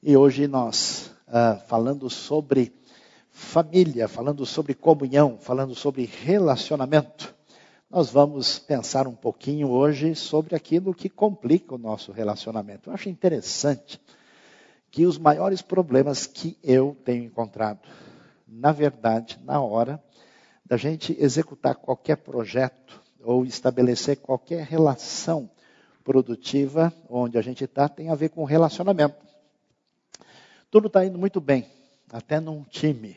E hoje nós, uh, falando sobre família, falando sobre comunhão, falando sobre relacionamento, nós vamos pensar um pouquinho hoje sobre aquilo que complica o nosso relacionamento. Eu acho interessante que os maiores problemas que eu tenho encontrado, na verdade, na hora da gente executar qualquer projeto ou estabelecer qualquer relação produtiva onde a gente está, tem a ver com relacionamento. Tudo está indo muito bem, até num time,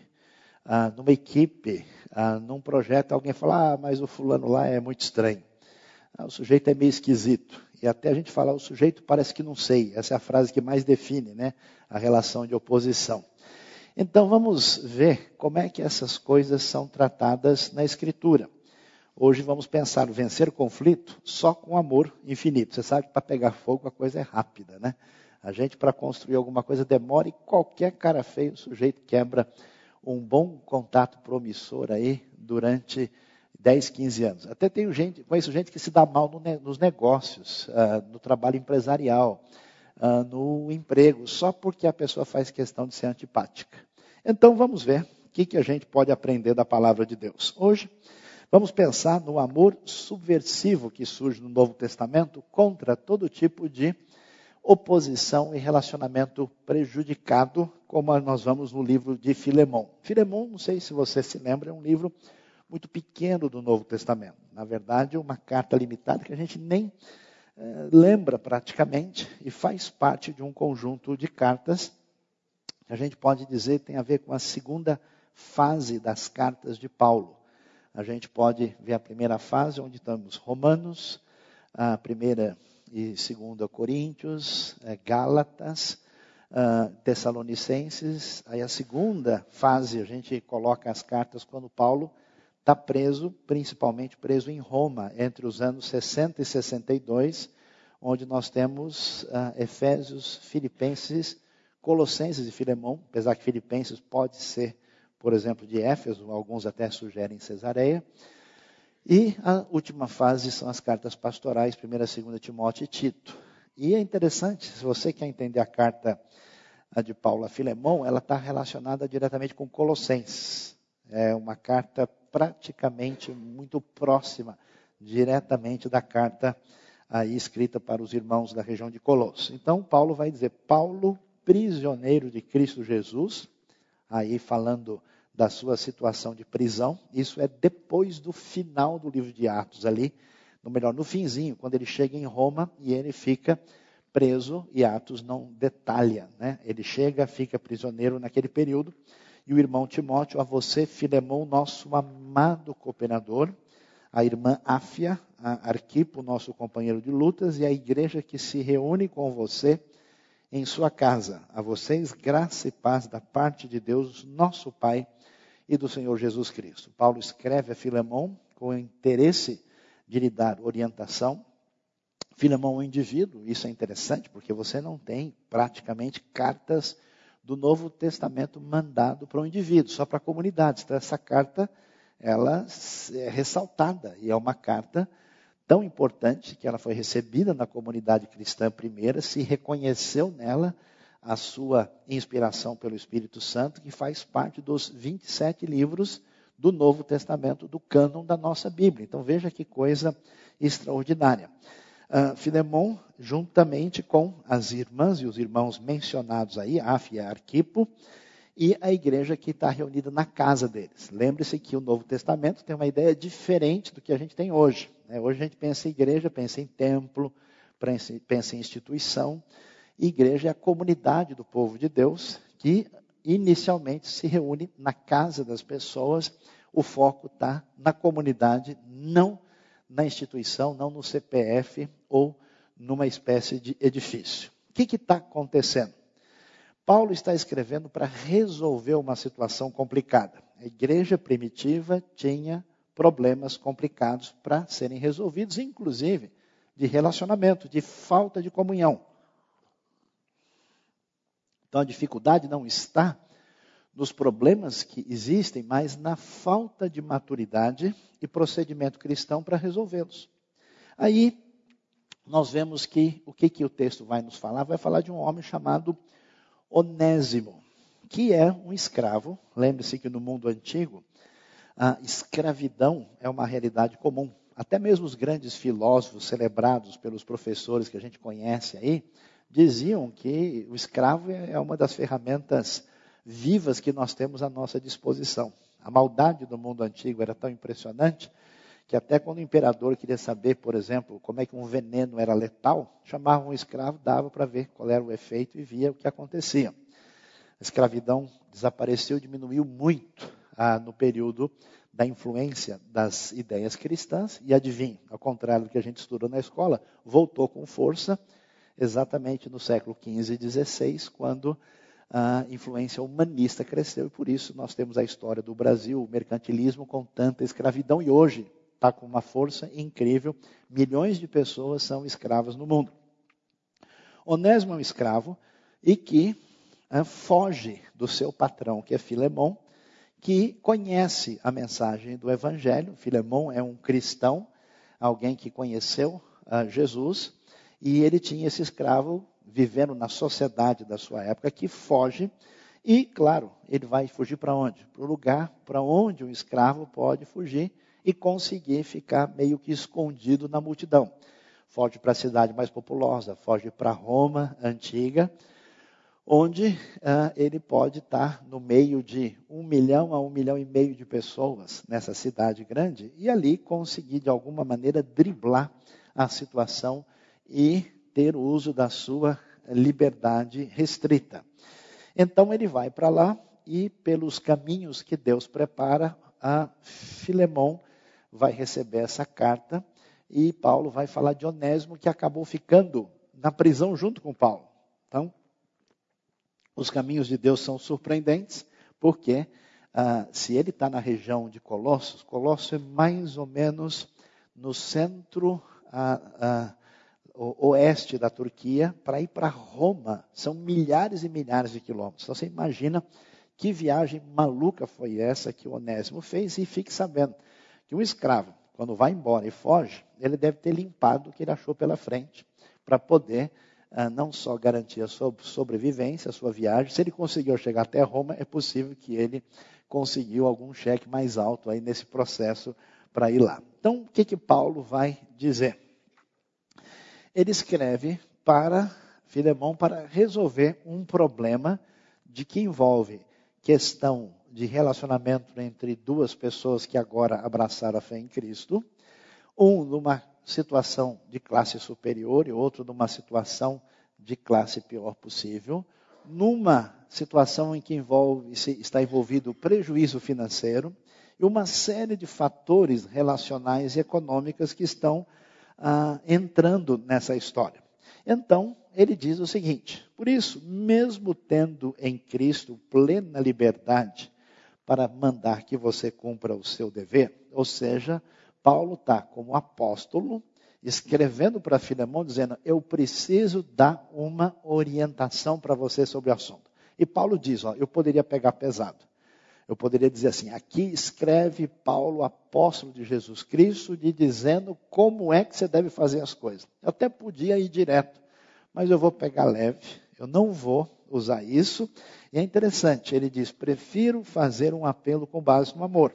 ah, numa equipe, ah, num projeto, alguém fala, ah, mas o fulano lá é muito estranho. Ah, o sujeito é meio esquisito. E até a gente fala, o sujeito parece que não sei. Essa é a frase que mais define né, a relação de oposição. Então vamos ver como é que essas coisas são tratadas na Escritura. Hoje vamos pensar vencer o conflito só com amor infinito. Você sabe que para pegar fogo a coisa é rápida, né? A gente, para construir alguma coisa, demora e qualquer cara feio, o sujeito quebra um bom contato promissor aí durante 10, 15 anos. Até tenho gente, conheço gente que se dá mal no, nos negócios, uh, no trabalho empresarial, uh, no emprego, só porque a pessoa faz questão de ser antipática. Então vamos ver o que, que a gente pode aprender da palavra de Deus. Hoje vamos pensar no amor subversivo que surge no Novo Testamento contra todo tipo de oposição e relacionamento prejudicado, como nós vamos no livro de Filemão. Filemão, não sei se você se lembra, é um livro muito pequeno do Novo Testamento. Na verdade, uma carta limitada que a gente nem eh, lembra praticamente e faz parte de um conjunto de cartas que a gente pode dizer tem a ver com a segunda fase das cartas de Paulo. A gente pode ver a primeira fase, onde estamos Romanos, a primeira e segunda Coríntios, eh, Gálatas, uh, Tessalonicenses. Aí a segunda fase, a gente coloca as cartas quando Paulo está preso, principalmente preso em Roma, entre os anos 60 e 62, onde nós temos uh, Efésios, Filipenses, Colossenses e Filemão, apesar que Filipenses pode ser, por exemplo, de Éfeso, alguns até sugerem Cesareia. E a última fase são as cartas pastorais, 1 e 2 Timóteo e Tito. E é interessante, se você quer entender a carta de Paulo a Filemão, ela está relacionada diretamente com Colossenses. É uma carta praticamente muito próxima, diretamente da carta aí escrita para os irmãos da região de Colosso. Então, Paulo vai dizer: Paulo, prisioneiro de Cristo Jesus, aí falando da sua situação de prisão, isso é depois do final do livro de Atos, ali, no melhor, no finzinho, quando ele chega em Roma e ele fica preso, e Atos não detalha, né? Ele chega, fica prisioneiro naquele período, e o irmão Timóteo, a você, Filemão, nosso amado cooperador, a irmã Áfia, a Arquipo, nosso companheiro de lutas, e a igreja que se reúne com você em sua casa. A vocês, graça e paz da parte de Deus, nosso Pai e do Senhor Jesus Cristo. Paulo escreve a Filemão com o interesse de lhe dar orientação. Filemão é um indivíduo, isso é interessante, porque você não tem praticamente cartas do Novo Testamento mandado para um indivíduo, só para comunidades. Então, essa carta, ela é ressaltada, e é uma carta tão importante que ela foi recebida na comunidade cristã primeira, se reconheceu nela a sua inspiração pelo Espírito Santo, que faz parte dos 27 livros do Novo Testamento, do cânon da nossa Bíblia. Então veja que coisa extraordinária uh, Filemon, juntamente com as irmãs e os irmãos mencionados aí, Áfia e Arquipo, e a igreja que está reunida na casa deles. Lembre-se que o Novo Testamento tem uma ideia diferente do que a gente tem hoje. Né? Hoje a gente pensa em igreja, pensa em templo, pensa em instituição. Igreja é a comunidade do povo de Deus que inicialmente se reúne na casa das pessoas. O foco está na comunidade, não na instituição, não no CPF ou numa espécie de edifício. O que está acontecendo? Paulo está escrevendo para resolver uma situação complicada. A igreja primitiva tinha problemas complicados para serem resolvidos, inclusive de relacionamento, de falta de comunhão. Então a dificuldade não está nos problemas que existem, mas na falta de maturidade e procedimento cristão para resolvê-los. Aí nós vemos que o que, que o texto vai nos falar? Vai falar de um homem chamado Onésimo, que é um escravo. Lembre-se que no mundo antigo, a escravidão é uma realidade comum. Até mesmo os grandes filósofos celebrados pelos professores que a gente conhece aí, diziam que o escravo é uma das ferramentas vivas que nós temos à nossa disposição. A maldade do mundo antigo era tão impressionante que até quando o imperador queria saber, por exemplo, como é que um veneno era letal, chamava um escravo, dava para ver qual era o efeito e via o que acontecia. A escravidão desapareceu, diminuiu muito ah, no período da influência das ideias cristãs e adivinhe, ao contrário do que a gente estudou na escola, voltou com força exatamente no século XV e XVI, quando a influência humanista cresceu e por isso nós temos a história do Brasil, o mercantilismo com tanta escravidão e hoje está com uma força incrível. Milhões de pessoas são escravas no mundo. Onésimo é um escravo e que uh, foge do seu patrão, que é Filemão, que conhece a mensagem do Evangelho. Filemão é um cristão, alguém que conheceu uh, Jesus, e ele tinha esse escravo vivendo na sociedade da sua época que foge. E, claro, ele vai fugir para onde? Para o lugar para onde um escravo pode fugir e conseguir ficar meio que escondido na multidão. Foge para a cidade mais populosa, foge para Roma antiga, onde uh, ele pode estar no meio de um milhão a um milhão e meio de pessoas nessa cidade grande e ali conseguir de alguma maneira driblar a situação e ter o uso da sua liberdade restrita. Então ele vai para lá e pelos caminhos que Deus prepara, a Filemão vai receber essa carta e Paulo vai falar de Onésimo que acabou ficando na prisão junto com Paulo. Então, os caminhos de Deus são surpreendentes, porque ah, se ele está na região de Colossos, Colossos é mais ou menos no centro ah, ah, oeste da Turquia, para ir para Roma, são milhares e milhares de quilômetros. Então você imagina que viagem maluca foi essa que o Onésimo fez e fique sabendo que um escravo, quando vai embora e foge, ele deve ter limpado o que ele achou pela frente, para poder ah, não só garantir a sua sobrevivência, a sua viagem, se ele conseguiu chegar até Roma, é possível que ele conseguiu algum cheque mais alto aí nesse processo para ir lá. Então, o que, que Paulo vai dizer? Ele escreve para Filemão para resolver um problema de que envolve questão de relacionamento entre duas pessoas que agora abraçaram a fé em Cristo, um numa situação de classe superior e outro numa situação de classe pior possível, numa situação em que envolve, está envolvido prejuízo financeiro e uma série de fatores relacionais e econômicos que estão ah, entrando nessa história. Então, ele diz o seguinte: por isso, mesmo tendo em Cristo plena liberdade para mandar que você cumpra o seu dever. Ou seja, Paulo está como apóstolo escrevendo para Filemão dizendo: Eu preciso dar uma orientação para você sobre o assunto. E Paulo diz: ó, Eu poderia pegar pesado. Eu poderia dizer assim: aqui escreve Paulo, apóstolo de Jesus Cristo, de dizendo como é que você deve fazer as coisas. Eu até podia ir direto, mas eu vou pegar leve, eu não vou usar isso. E é interessante, ele diz: prefiro fazer um apelo com base no amor.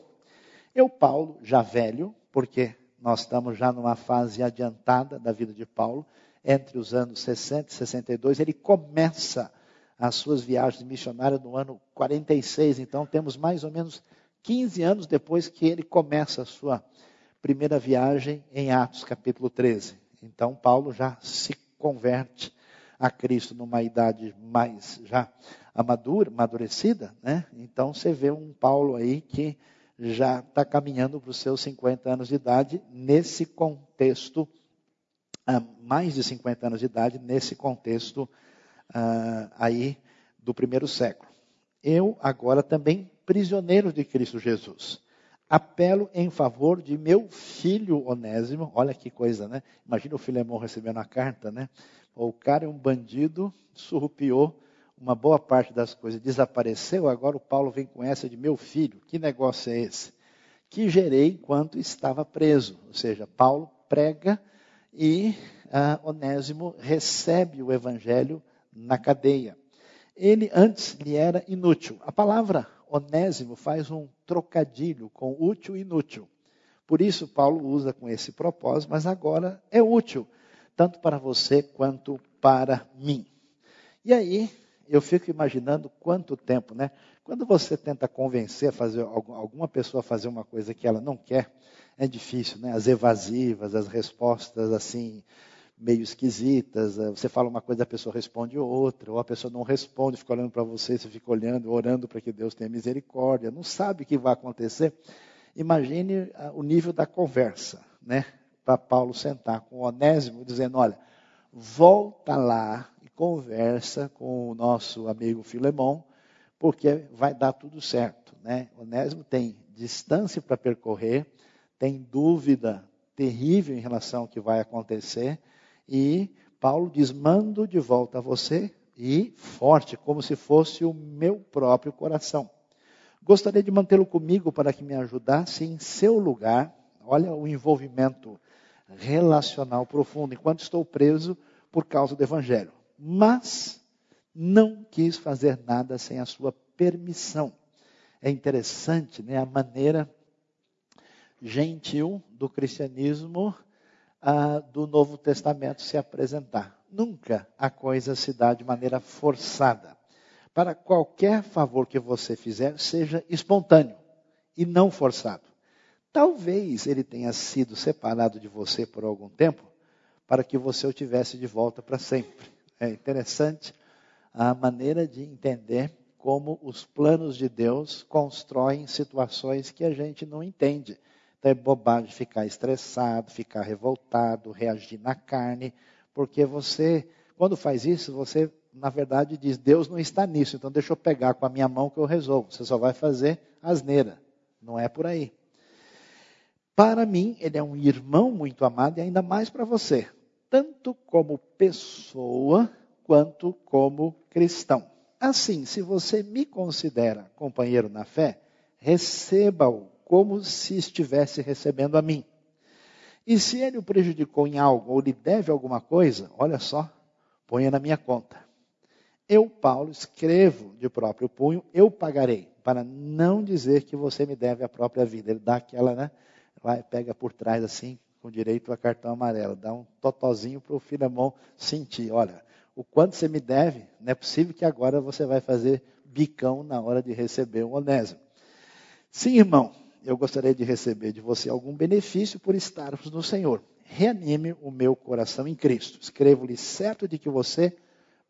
Eu, Paulo, já velho, porque nós estamos já numa fase adiantada da vida de Paulo, entre os anos 60 e 62, ele começa as suas viagens missionárias no ano 46, então temos mais ou menos 15 anos depois que ele começa a sua primeira viagem em Atos capítulo 13. Então Paulo já se converte a Cristo numa idade mais já amadura, amadurecida, né? Então você vê um Paulo aí que já está caminhando para os seus 50 anos de idade nesse contexto, mais de 50 anos de idade, nesse contexto ah, aí do primeiro século. Eu agora também prisioneiro de Cristo Jesus. Apelo em favor de meu filho Onésimo. Olha que coisa, né? Imagina o Filemão recebendo a carta, né? O cara é um bandido, surrupiou uma boa parte das coisas, desapareceu. Agora o Paulo vem com essa de meu filho. Que negócio é esse? Que gerei enquanto estava preso. Ou seja, Paulo prega e ah, Onésimo recebe o evangelho na cadeia. ele antes lhe era inútil. A palavra onésimo faz um trocadilho com útil e inútil. Por isso, Paulo usa com esse propósito, mas agora é útil, tanto para você quanto para mim. E aí, eu fico imaginando quanto tempo, né? Quando você tenta convencer fazer alguma pessoa a fazer uma coisa que ela não quer, é difícil, né? As evasivas, as respostas assim meio esquisitas. Eh, você fala uma coisa, a pessoa responde outra, ou a pessoa não responde, fica olhando para você, você fica olhando, orando para que Deus tenha misericórdia, não sabe o que vai acontecer. Imagine ah, o nível da conversa, né? Para Paulo sentar com Onésimo, dizendo: olha, volta lá e conversa com o nosso amigo Filemão, porque vai dar tudo certo, né? Onésimo tem distância para percorrer, tem dúvida terrível em relação ao que vai acontecer, e Paulo diz: mando de volta a você e forte, como se fosse o meu próprio coração. Gostaria de mantê-lo comigo para que me ajudasse em seu lugar. Olha o envolvimento relacional profundo, enquanto estou preso por causa do Evangelho. Mas não quis fazer nada sem a sua permissão. É interessante né, a maneira gentil do cristianismo ah, do Novo Testamento se apresentar. Nunca a coisa se dá de maneira forçada. Para qualquer favor que você fizer, seja espontâneo e não forçado. Talvez ele tenha sido separado de você por algum tempo para que você o tivesse de volta para sempre. É interessante a maneira de entender como os planos de Deus constroem situações que a gente não entende. Então é bobagem ficar estressado, ficar revoltado, reagir na carne, porque você, quando faz isso, você, na verdade, diz: Deus não está nisso, então deixa eu pegar com a minha mão que eu resolvo. Você só vai fazer asneira. Não é por aí. Para mim, ele é um irmão muito amado e ainda mais para você, tanto como pessoa quanto como cristão. Assim, se você me considera companheiro na fé, receba-o como se estivesse recebendo a mim. E se ele o prejudicou em algo ou lhe deve alguma coisa, olha só, ponha na minha conta. Eu, Paulo, escrevo de próprio punho, eu pagarei, para não dizer que você me deve a própria vida. Ele dá aquela, né? Vai, pega por trás assim, com direito a cartão amarelo, dá um totozinho para o Filemão sentir. Olha, o quanto você me deve, não é possível que agora você vai fazer bicão na hora de receber o onésimo. Sim, irmão, eu gostaria de receber de você algum benefício por estarmos no Senhor. Reanime o meu coração em Cristo. Escrevo-lhe certo de que você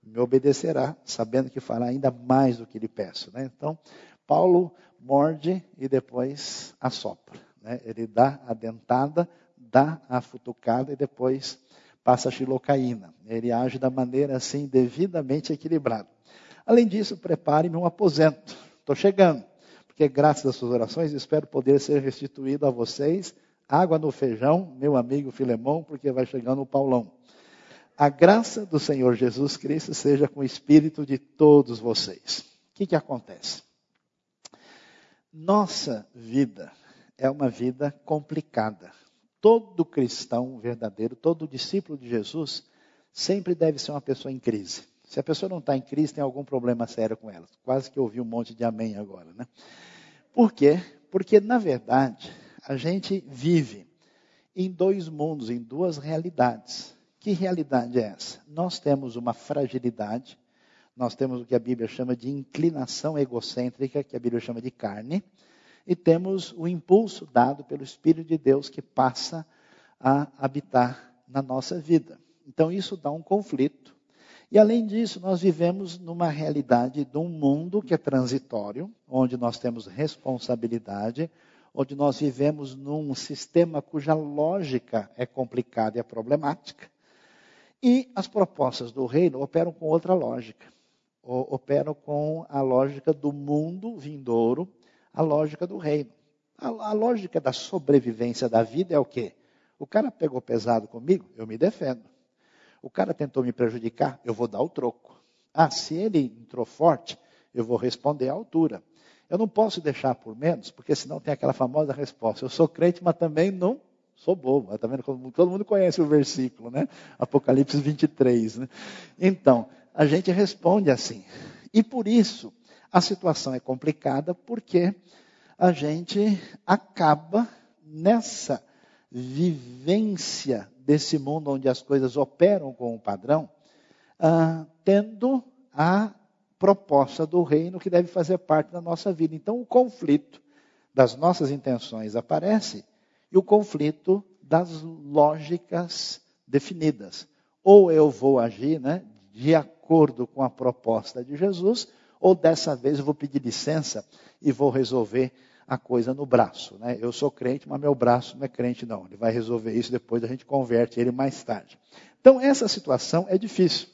me obedecerá, sabendo que fará ainda mais do que lhe peço. Né? Então, Paulo morde e depois assopra. Né? Ele dá a dentada, dá a futucada e depois passa a xilocaína. Ele age da maneira assim, devidamente equilibrada. Além disso, prepare-me um aposento. Estou chegando porque graças às suas orações espero poder ser restituído a vocês água no feijão, meu amigo Filemão, porque vai chegando o Paulão. A graça do Senhor Jesus Cristo seja com o espírito de todos vocês. O que, que acontece? Nossa vida é uma vida complicada. Todo cristão verdadeiro, todo discípulo de Jesus, sempre deve ser uma pessoa em crise. Se a pessoa não está em crise, tem algum problema sério com ela. Quase que ouvi um monte de amém agora, né? Por quê? Porque, na verdade, a gente vive em dois mundos, em duas realidades. Que realidade é essa? Nós temos uma fragilidade, nós temos o que a Bíblia chama de inclinação egocêntrica, que a Bíblia chama de carne, e temos o impulso dado pelo Espírito de Deus que passa a habitar na nossa vida. Então, isso dá um conflito e além disso, nós vivemos numa realidade de um mundo que é transitório, onde nós temos responsabilidade, onde nós vivemos num sistema cuja lógica é complicada e é problemática. E as propostas do reino operam com outra lógica. Operam com a lógica do mundo vindouro, a lógica do reino. A, a lógica da sobrevivência da vida é o quê? O cara pegou pesado comigo, eu me defendo. O cara tentou me prejudicar, eu vou dar o troco. Ah, se ele entrou forte, eu vou responder à altura. Eu não posso deixar por menos, porque senão tem aquela famosa resposta. Eu sou crente, mas também não sou bobo. Está vendo? Todo mundo conhece o versículo, né? Apocalipse 23. Né? Então, a gente responde assim. E por isso a situação é complicada, porque a gente acaba nessa vivência desse mundo onde as coisas operam com um padrão, ah, tendo a proposta do reino que deve fazer parte da nossa vida. Então, o conflito das nossas intenções aparece e o conflito das lógicas definidas. Ou eu vou agir né, de acordo com a proposta de Jesus, ou dessa vez eu vou pedir licença e vou resolver a coisa no braço. Né? Eu sou crente, mas meu braço não é crente, não. Ele vai resolver isso depois, a gente converte ele mais tarde. Então, essa situação é difícil.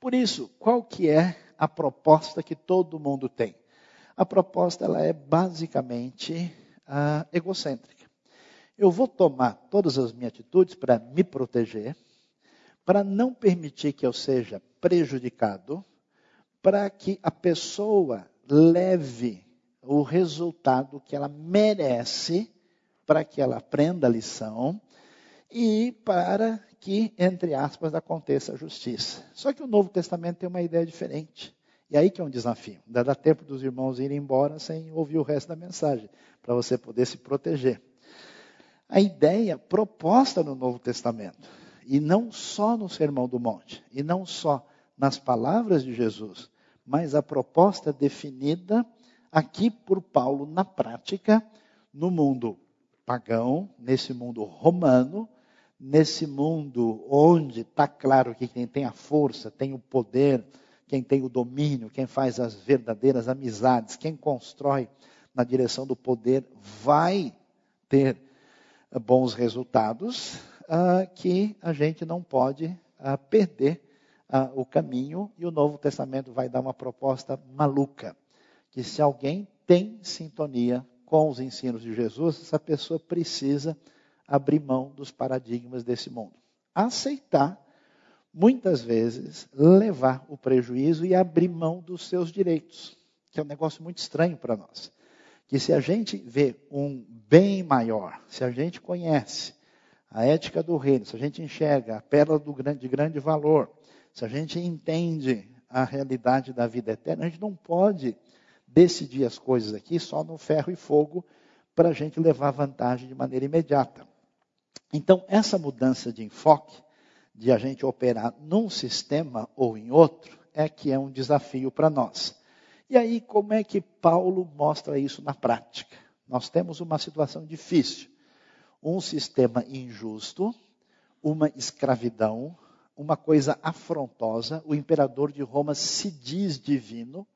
Por isso, qual que é a proposta que todo mundo tem? A proposta ela é basicamente uh, egocêntrica. Eu vou tomar todas as minhas atitudes para me proteger, para não permitir que eu seja prejudicado, para que a pessoa leve o resultado que ela merece, para que ela aprenda a lição e para que, entre aspas, aconteça a justiça. Só que o Novo Testamento tem uma ideia diferente. E aí que é um desafio. Ainda dá tempo dos irmãos irem embora sem ouvir o resto da mensagem, para você poder se proteger. A ideia proposta no Novo Testamento, e não só no Sermão do Monte, e não só nas palavras de Jesus, mas a proposta definida aqui por Paulo na prática, no mundo pagão, nesse mundo romano, nesse mundo onde está claro que quem tem a força, tem o poder, quem tem o domínio, quem faz as verdadeiras amizades, quem constrói na direção do poder, vai ter eh, bons resultados, uh, que a gente não pode uh, perder o caminho, e o Novo Testamento vai dar uma proposta maluca, que se alguém tem sintonia com os ensinos de Jesus, essa pessoa precisa abrir mão dos paradigmas desse mundo. Aceitar, muitas vezes, levar o prejuízo e abrir mão dos seus direitos, que é um negócio muito estranho para nós. Que se a gente vê um bem maior, se a gente conhece a ética do reino, se a gente enxerga a pérola grande, de grande valor, se a gente entende a realidade da vida eterna, a gente não pode decidir as coisas aqui só no ferro e fogo para a gente levar vantagem de maneira imediata. Então, essa mudança de enfoque, de a gente operar num sistema ou em outro, é que é um desafio para nós. E aí, como é que Paulo mostra isso na prática? Nós temos uma situação difícil. Um sistema injusto, uma escravidão, uma coisa afrontosa. O imperador de Roma se diz divino.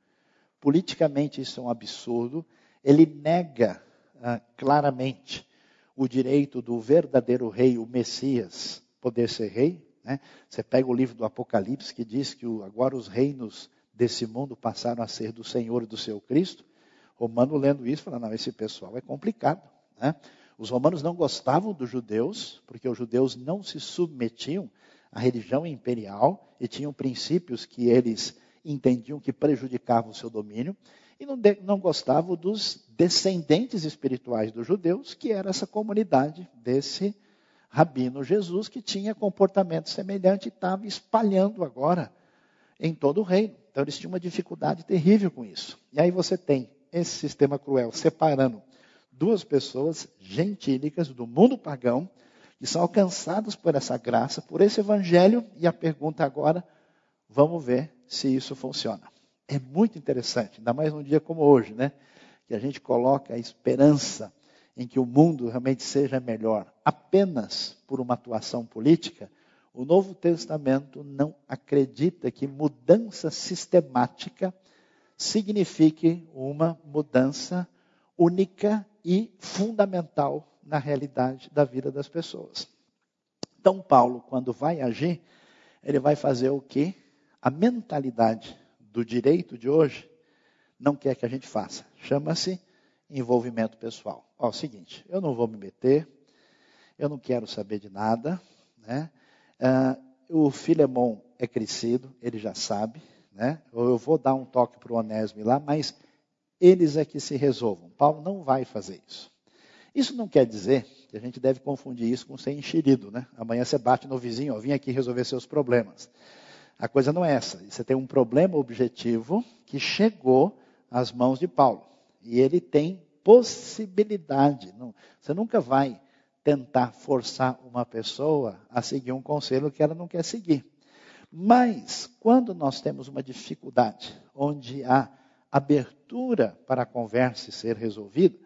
Politicamente, isso é um absurdo. Ele nega ah, claramente o direito do verdadeiro rei, o Messias, poder ser rei. Né? Você pega o livro do Apocalipse que diz que agora os reinos desse mundo passaram a ser do Senhor e do seu Cristo. Romano lendo isso fala, não, esse pessoal é complicado. Né? Os romanos não gostavam dos judeus, porque os judeus não se submetiam à religião imperial e tinham princípios que eles entendiam que prejudicavam o seu domínio e não, de, não gostavam dos descendentes espirituais dos judeus, que era essa comunidade desse rabino Jesus, que tinha comportamento semelhante e estava espalhando agora em todo o reino. Então eles tinham uma dificuldade terrível com isso. E aí você tem esse sistema cruel separando duas pessoas gentílicas do mundo pagão, que são alcançadas por essa graça, por esse evangelho, e a pergunta agora, vamos ver se isso funciona é muito interessante, ainda mais num dia como hoje, né? Que a gente coloca a esperança em que o mundo realmente seja melhor apenas por uma atuação política. O Novo Testamento não acredita que mudança sistemática signifique uma mudança única e fundamental na realidade da vida das pessoas. Então, Paulo, quando vai agir, ele vai fazer o que? A mentalidade do direito de hoje não quer que a gente faça. Chama-se envolvimento pessoal. Ó, é o seguinte, eu não vou me meter, eu não quero saber de nada, né? Uh, o Filemon é crescido, ele já sabe, né? Eu vou dar um toque para o Onésimo lá, mas eles é que se resolvam. Paulo não vai fazer isso. Isso não quer dizer que a gente deve confundir isso com ser enxerido, né? Amanhã você bate no vizinho, ó, vim aqui resolver seus problemas. A coisa não é essa. Você tem um problema objetivo que chegou às mãos de Paulo. E ele tem possibilidade. Você nunca vai tentar forçar uma pessoa a seguir um conselho que ela não quer seguir. Mas, quando nós temos uma dificuldade, onde há abertura para a conversa ser resolvida,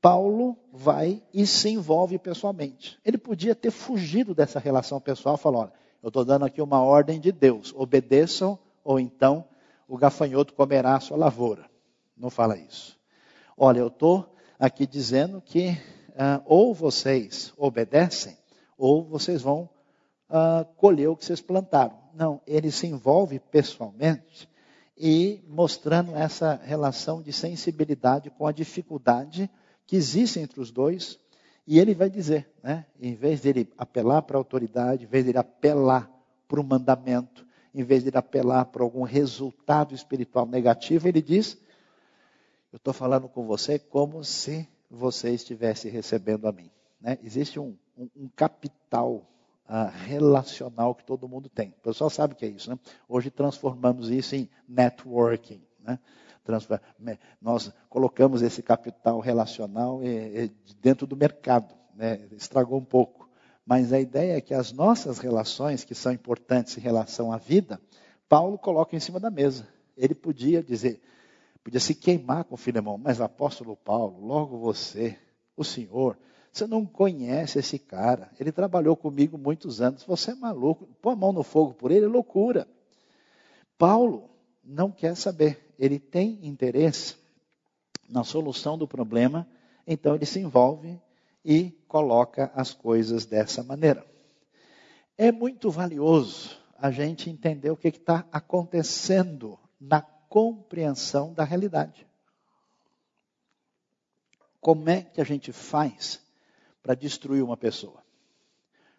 Paulo vai e se envolve pessoalmente. Ele podia ter fugido dessa relação pessoal, falou: olha, eu estou dando aqui uma ordem de Deus, obedeçam, ou então o gafanhoto comerá a sua lavoura. Não fala isso. Olha, eu estou aqui dizendo que uh, ou vocês obedecem, ou vocês vão uh, colher o que vocês plantaram. Não, ele se envolve pessoalmente e mostrando essa relação de sensibilidade com a dificuldade que existe entre os dois. E ele vai dizer, né, em vez dele apelar para a autoridade, em vez dele apelar para o mandamento, em vez de ele apelar para algum resultado espiritual negativo, ele diz: Eu estou falando com você como se você estivesse recebendo a mim. Né? Existe um, um, um capital uh, relacional que todo mundo tem. O pessoal sabe o que é isso. Né? Hoje transformamos isso em networking. Né? Nós colocamos esse capital relacional dentro do mercado. Né? Estragou um pouco. Mas a ideia é que as nossas relações, que são importantes em relação à vida, Paulo coloca em cima da mesa. Ele podia dizer, podia se queimar com Filemão, mas apóstolo Paulo, logo você, o Senhor, você não conhece esse cara. Ele trabalhou comigo muitos anos. Você é maluco. Pôr a mão no fogo por ele é loucura. Paulo não quer saber. Ele tem interesse na solução do problema, então ele se envolve e coloca as coisas dessa maneira. É muito valioso a gente entender o que está acontecendo na compreensão da realidade. Como é que a gente faz para destruir uma pessoa?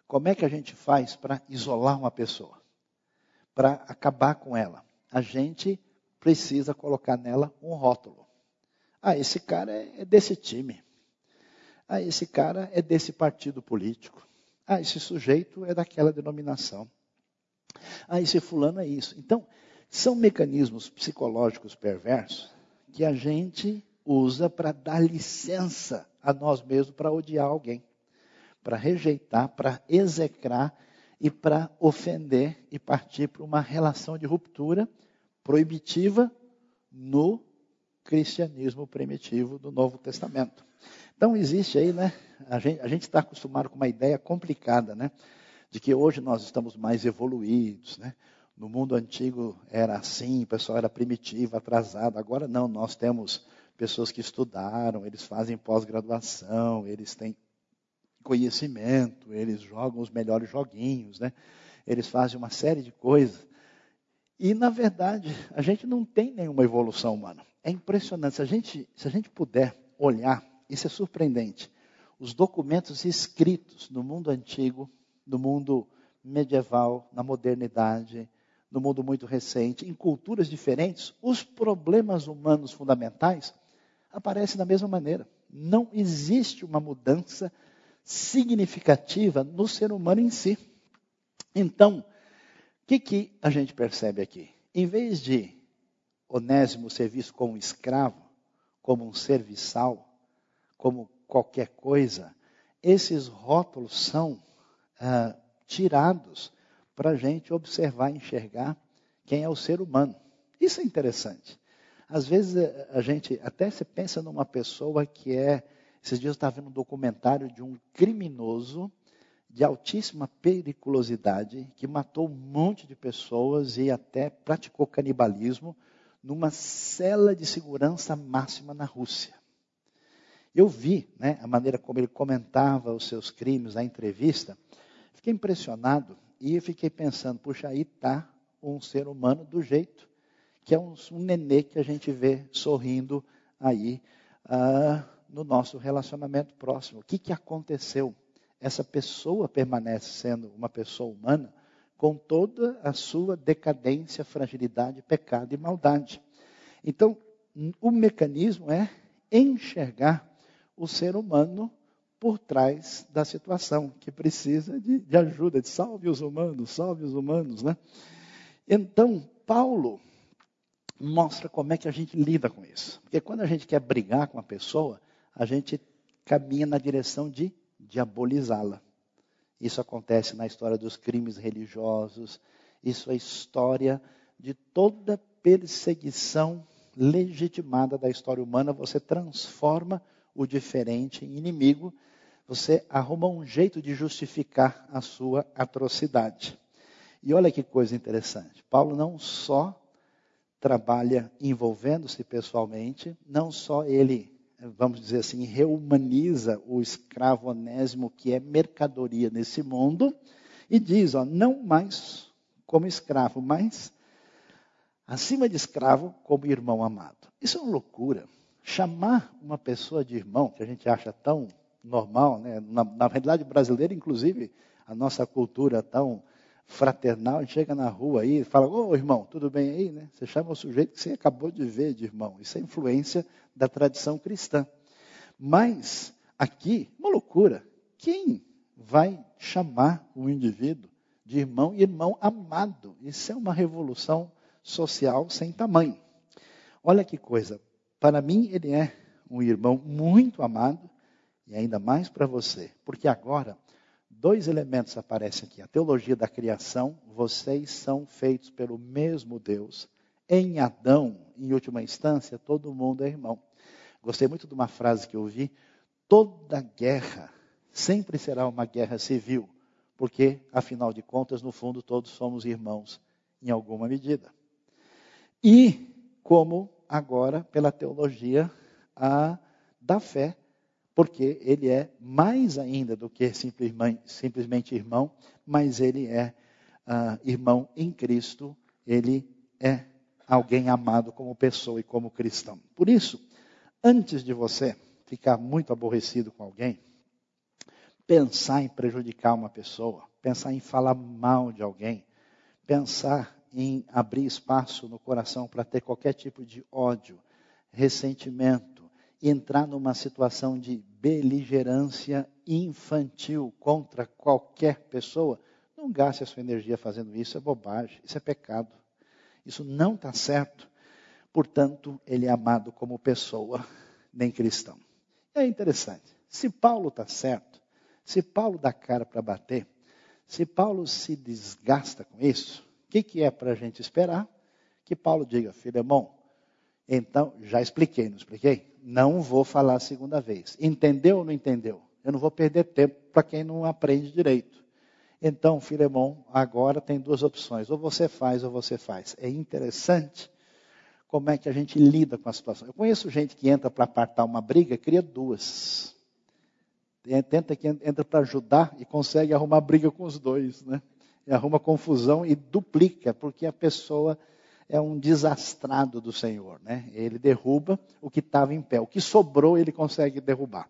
Como é que a gente faz para isolar uma pessoa? Para acabar com ela? A gente precisa colocar nela um rótulo. Ah, esse cara é desse time. Ah, esse cara é desse partido político. Ah, esse sujeito é daquela denominação. Ah, esse fulano é isso. Então, são mecanismos psicológicos perversos que a gente usa para dar licença a nós mesmos para odiar alguém, para rejeitar, para execrar e para ofender e partir para uma relação de ruptura proibitiva no cristianismo primitivo do Novo Testamento. Então existe aí, né? A gente está acostumado com uma ideia complicada, né? De que hoje nós estamos mais evoluídos, né? No mundo antigo era assim, o pessoal era primitivo, atrasado. Agora não, nós temos pessoas que estudaram, eles fazem pós-graduação, eles têm conhecimento, eles jogam os melhores joguinhos, né? Eles fazem uma série de coisas. E, na verdade, a gente não tem nenhuma evolução humana. É impressionante. Se a gente, se a gente puder olhar, isso é surpreendente. Os documentos escritos no mundo antigo, no mundo medieval, na modernidade, no mundo muito recente, em culturas diferentes, os problemas humanos fundamentais aparece da mesma maneira. Não existe uma mudança significativa no ser humano em si. Então, que, que a gente percebe aqui? Em vez de Onésimo ser visto como escravo, como um serviçal, como qualquer coisa, esses rótulos são ah, tirados para a gente observar enxergar quem é o ser humano. Isso é interessante. Às vezes eh, a gente até se pensa numa pessoa que é. Esses dias eu estava vendo um documentário de um criminoso de altíssima periculosidade que matou um monte de pessoas e até praticou canibalismo numa cela de segurança máxima na Rússia. Eu vi né, a maneira como ele comentava os seus crimes na entrevista, fiquei impressionado e fiquei pensando, puxa, aí está um ser humano do jeito que é um, um nenê que a gente vê sorrindo aí uh, no nosso relacionamento próximo. O que, que aconteceu? Essa pessoa permanece sendo uma pessoa humana com toda a sua decadência, fragilidade, pecado e maldade. Então, o mecanismo é enxergar o ser humano por trás da situação, que precisa de, de ajuda, de salve os humanos, salve os humanos, né? Então, Paulo mostra como é que a gente lida com isso. Porque quando a gente quer brigar com uma pessoa, a gente caminha na direção de diabolizá-la. Isso acontece na história dos crimes religiosos, isso é história de toda perseguição legitimada da história humana. Você transforma o diferente em inimigo, você arruma um jeito de justificar a sua atrocidade. E olha que coisa interessante. Paulo não só trabalha envolvendo-se pessoalmente, não só ele, vamos dizer assim, reumaniza o escravo onésimo que é mercadoria nesse mundo, e diz, ó, não mais como escravo, mas acima de escravo, como irmão amado. Isso é uma loucura. Chamar uma pessoa de irmão, que a gente acha tão normal, né? na, na realidade brasileira, inclusive, a nossa cultura tão fraternal, a gente chega na rua aí e fala, ô irmão, tudo bem aí? Né? Você chama o sujeito que você acabou de ver de irmão. Isso é influência da tradição cristã. Mas, aqui, uma loucura. Quem vai chamar o indivíduo de irmão e irmão amado? Isso é uma revolução social sem tamanho. Olha que coisa. Para mim, ele é um irmão muito amado, e ainda mais para você, porque agora dois elementos aparecem aqui. A teologia da criação, vocês são feitos pelo mesmo Deus. Em Adão, em última instância, todo mundo é irmão. Gostei muito de uma frase que eu vi: toda guerra sempre será uma guerra civil, porque, afinal de contas, no fundo, todos somos irmãos em alguma medida. E como agora, pela teologia a, da fé, porque ele é mais ainda do que simplesmente irmão, mas ele é uh, irmão em Cristo, ele é alguém amado como pessoa e como cristão. Por isso, antes de você ficar muito aborrecido com alguém, pensar em prejudicar uma pessoa, pensar em falar mal de alguém, pensar em abrir espaço no coração para ter qualquer tipo de ódio, ressentimento, entrar numa situação de beligerância infantil contra qualquer pessoa, não gaste a sua energia fazendo isso, é bobagem, isso é pecado. Isso não está certo. Portanto, ele é amado como pessoa, nem cristão. É interessante. Se Paulo está certo, se Paulo dá cara para bater, se Paulo se desgasta com isso, o que, que é para a gente esperar? Que Paulo diga, Filemão, então, já expliquei, não expliquei? Não vou falar a segunda vez. Entendeu ou não entendeu? Eu não vou perder tempo para quem não aprende direito. Então, Filemão, agora tem duas opções. Ou você faz ou você faz. É interessante como é que a gente lida com a situação. Eu conheço gente que entra para apartar uma briga, cria duas. Tenta que entra para ajudar e consegue arrumar briga com os dois, né? E arruma confusão e duplica, porque a pessoa é um desastrado do Senhor. Né? Ele derruba o que estava em pé. O que sobrou, ele consegue derrubar.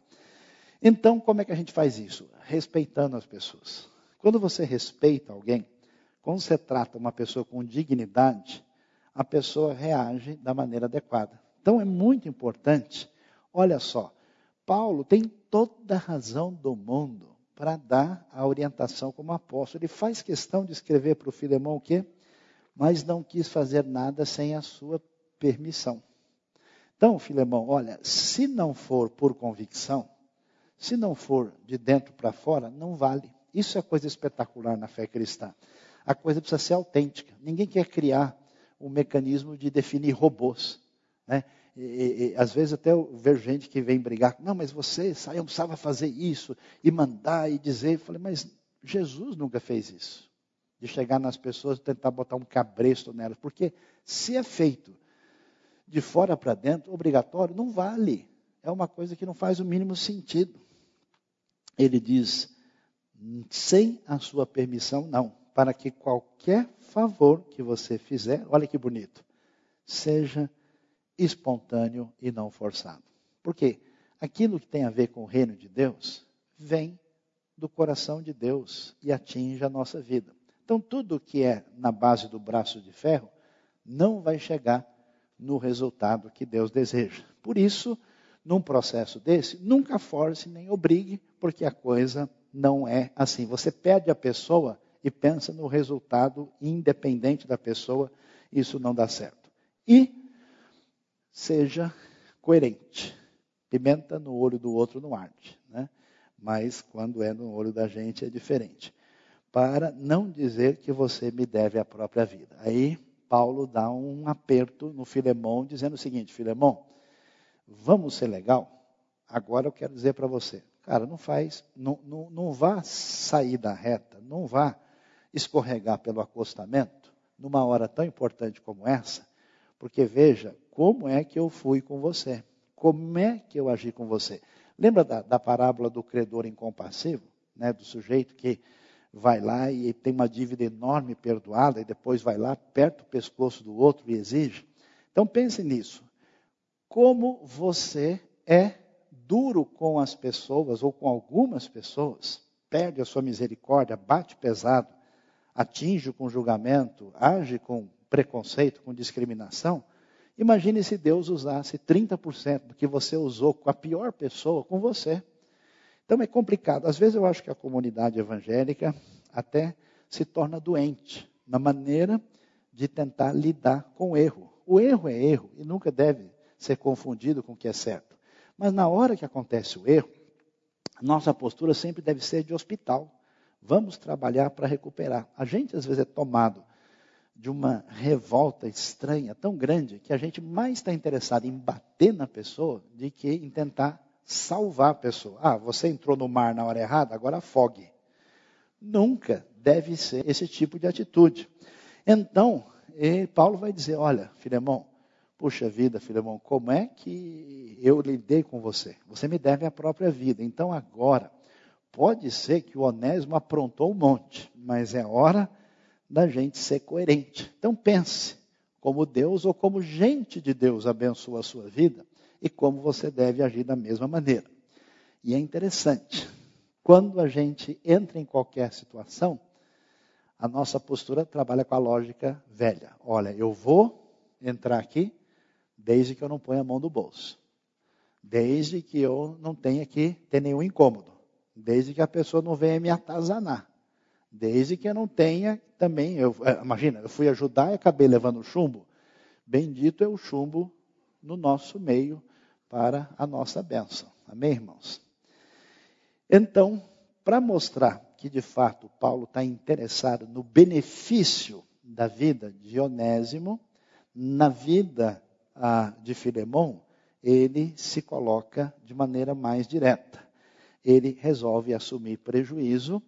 Então, como é que a gente faz isso? Respeitando as pessoas. Quando você respeita alguém, quando você trata uma pessoa com dignidade, a pessoa reage da maneira adequada. Então, é muito importante. Olha só, Paulo tem toda a razão do mundo para dar a orientação como apóstolo. Ele faz questão de escrever para o Filemão o quê? mas não quis fazer nada sem a sua permissão. Então, Filemão, olha, se não for por convicção, se não for de dentro para fora, não vale. Isso é coisa espetacular na fé cristã. A coisa precisa ser autêntica. Ninguém quer criar um mecanismo de definir robôs. Né? E, e, e, às vezes até eu vejo gente que vem brigar, não, mas você saiu, precisava fazer isso, e mandar e dizer. Eu falei, mas Jesus nunca fez isso de chegar nas pessoas e tentar botar um cabresto nelas. Porque se é feito de fora para dentro, obrigatório, não vale. É uma coisa que não faz o mínimo sentido. Ele diz, sem a sua permissão, não. Para que qualquer favor que você fizer, olha que bonito, seja espontâneo e não forçado. Porque aquilo que tem a ver com o reino de Deus vem do coração de Deus e atinge a nossa vida. Então, tudo que é na base do braço de ferro não vai chegar no resultado que Deus deseja. Por isso, num processo desse, nunca force nem obrigue, porque a coisa não é assim. Você pede a pessoa e pensa no resultado independente da pessoa, isso não dá certo. E seja coerente. Pimenta no olho do outro não arde, né? mas quando é no olho da gente é diferente. Para não dizer que você me deve a própria vida. Aí Paulo dá um aperto no Filemão, dizendo o seguinte: Filemão, vamos ser legal? Agora eu quero dizer para você, cara, não faz, não, não, não vá sair da reta, não vá escorregar pelo acostamento numa hora tão importante como essa, porque veja como é que eu fui com você, como é que eu agi com você. Lembra da, da parábola do credor incompassivo, né, do sujeito que vai lá e tem uma dívida enorme perdoada e depois vai lá, aperta o pescoço do outro e exige? Então pense nisso. Como você é duro com as pessoas ou com algumas pessoas, perde a sua misericórdia, bate pesado, atinge com julgamento, age com preconceito, com discriminação, Imagine se Deus usasse 30% do que você usou com a pior pessoa com você. Então é complicado. Às vezes eu acho que a comunidade evangélica até se torna doente na maneira de tentar lidar com o erro. O erro é erro e nunca deve ser confundido com o que é certo. Mas na hora que acontece o erro, nossa postura sempre deve ser de hospital. Vamos trabalhar para recuperar. A gente às vezes é tomado de uma revolta estranha tão grande que a gente mais está interessado em bater na pessoa do que em tentar salvar a pessoa. Ah, você entrou no mar na hora errada, agora afogue. Nunca deve ser esse tipo de atitude. Então, Paulo vai dizer: olha, Filemão, puxa vida, Filemão, como é que eu lidei com você? Você me deve a própria vida. Então, agora, pode ser que o Onésimo aprontou um monte, mas é hora da gente ser coerente. Então pense como Deus ou como gente de Deus abençoa a sua vida e como você deve agir da mesma maneira. E é interessante, quando a gente entra em qualquer situação, a nossa postura trabalha com a lógica velha. Olha, eu vou entrar aqui desde que eu não ponha a mão no bolso. Desde que eu não tenha que ter nenhum incômodo. Desde que a pessoa não venha me atazanar. Desde que eu não tenha também, eu, é, imagina, eu fui ajudar e acabei levando chumbo. Bendito é o chumbo no nosso meio para a nossa bênção. Amém, irmãos? Então, para mostrar que de fato Paulo está interessado no benefício da vida de Onésimo, na vida ah, de Filemão, ele se coloca de maneira mais direta. Ele resolve assumir prejuízo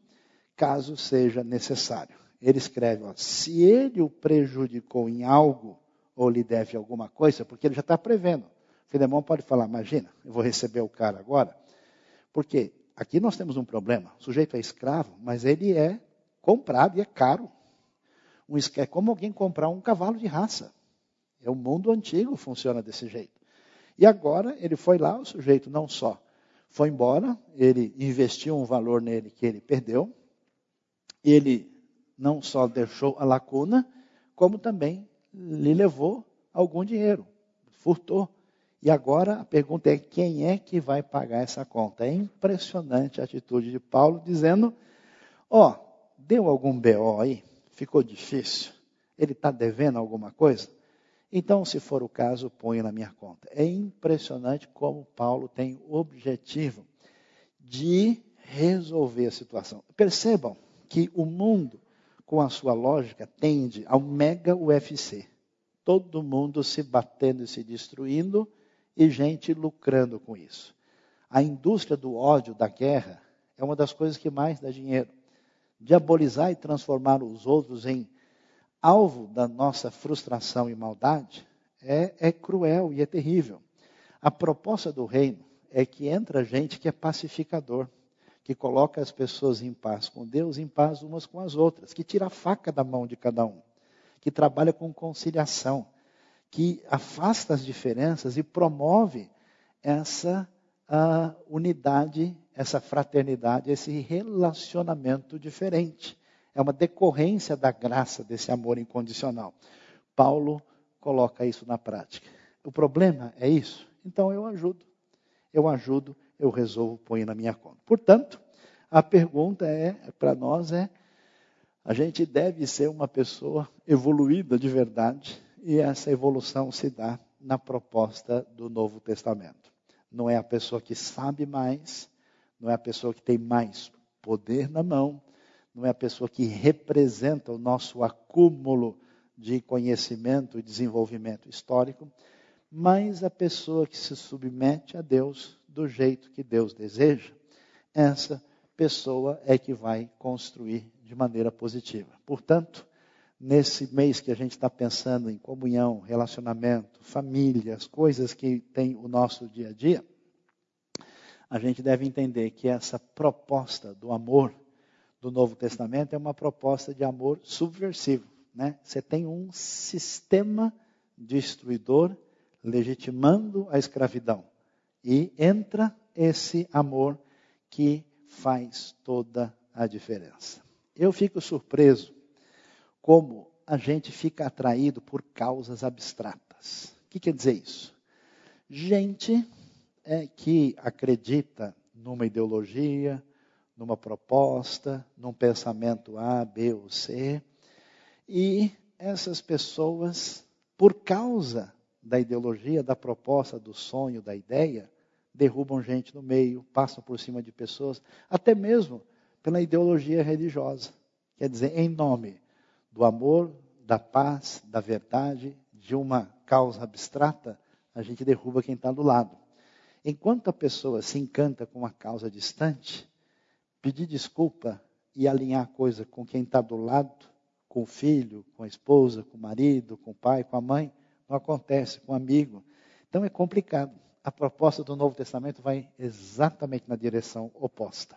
caso seja necessário. Ele escreve: ó, se ele o prejudicou em algo ou lhe deve alguma coisa, porque ele já está prevendo. Filemão pode falar: imagina, eu vou receber o cara agora, porque aqui nós temos um problema. O sujeito é escravo, mas ele é comprado e é caro. Um, é como alguém comprar um cavalo de raça. É o mundo antigo funciona desse jeito. E agora ele foi lá, o sujeito não só foi embora, ele investiu um valor nele que ele perdeu, ele não só deixou a lacuna, como também lhe levou algum dinheiro, furtou. E agora a pergunta é: quem é que vai pagar essa conta? É impressionante a atitude de Paulo, dizendo: Ó, oh, deu algum BO aí? Ficou difícil? Ele está devendo alguma coisa? Então, se for o caso, ponha na minha conta. É impressionante como Paulo tem o objetivo de resolver a situação. Percebam, que o mundo, com a sua lógica, tende ao mega UFC. Todo mundo se batendo e se destruindo e gente lucrando com isso. A indústria do ódio, da guerra, é uma das coisas que mais dá dinheiro. Diabolizar e transformar os outros em alvo da nossa frustração e maldade é, é cruel e é terrível. A proposta do reino é que entra gente que é pacificador que coloca as pessoas em paz com Deus, em paz umas com as outras, que tira a faca da mão de cada um, que trabalha com conciliação, que afasta as diferenças e promove essa unidade, essa fraternidade, esse relacionamento diferente. É uma decorrência da graça desse amor incondicional. Paulo coloca isso na prática. O problema é isso? Então eu ajudo. Eu ajudo eu resolvo pôr na minha conta. Portanto, a pergunta é para nós é A gente deve ser uma pessoa evoluída de verdade e essa evolução se dá na proposta do Novo Testamento. Não é a pessoa que sabe mais, não é a pessoa que tem mais poder na mão, não é a pessoa que representa o nosso acúmulo de conhecimento e desenvolvimento histórico, mas a pessoa que se submete a Deus do jeito que Deus deseja, essa pessoa é que vai construir de maneira positiva. Portanto, nesse mês que a gente está pensando em comunhão, relacionamento, família, as coisas que tem o nosso dia a dia, a gente deve entender que essa proposta do amor do Novo Testamento é uma proposta de amor subversivo. Né? Você tem um sistema destruidor legitimando a escravidão. E entra esse amor que faz toda a diferença. Eu fico surpreso como a gente fica atraído por causas abstratas. O que quer dizer isso? Gente é que acredita numa ideologia, numa proposta, num pensamento A, B ou C, e essas pessoas, por causa da ideologia, da proposta, do sonho, da ideia, derrubam gente no meio, passam por cima de pessoas, até mesmo pela ideologia religiosa. Quer dizer, em nome do amor, da paz, da verdade, de uma causa abstrata, a gente derruba quem está do lado. Enquanto a pessoa se encanta com uma causa distante, pedir desculpa e alinhar a coisa com quem está do lado, com o filho, com a esposa, com o marido, com o pai, com a mãe, não acontece com o amigo. Então é complicado. A proposta do Novo Testamento vai exatamente na direção oposta.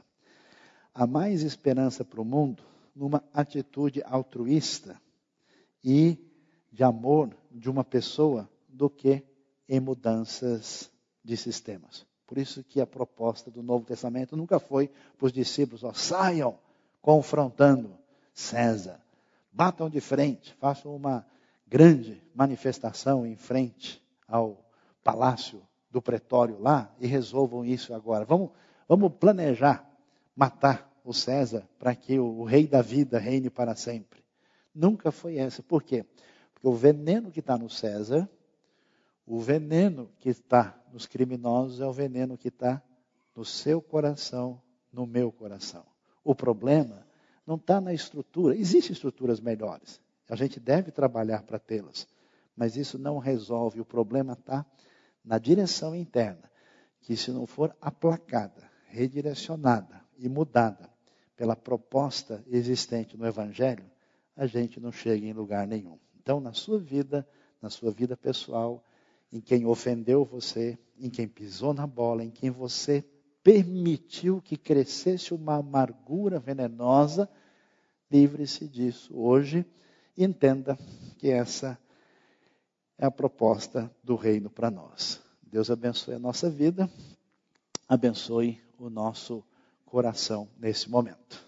Há mais esperança para o mundo numa atitude altruísta e de amor de uma pessoa do que em mudanças de sistemas. Por isso que a proposta do Novo Testamento nunca foi para os discípulos, ó, saiam confrontando César, batam de frente, façam uma grande manifestação em frente ao palácio do pretório lá e resolvam isso agora. Vamos, vamos planejar matar o César para que o, o rei da vida reine para sempre. Nunca foi essa. Por quê? Porque o veneno que está no César, o veneno que está nos criminosos é o veneno que está no seu coração, no meu coração. O problema não está na estrutura. Existem estruturas melhores. A gente deve trabalhar para tê-las. Mas isso não resolve. O problema está na direção interna, que se não for aplacada, redirecionada e mudada pela proposta existente no Evangelho, a gente não chega em lugar nenhum. Então, na sua vida, na sua vida pessoal, em quem ofendeu você, em quem pisou na bola, em quem você permitiu que crescesse uma amargura venenosa, livre-se disso hoje e entenda que essa é a proposta do reino para nós. Deus abençoe a nossa vida, abençoe o nosso coração nesse momento.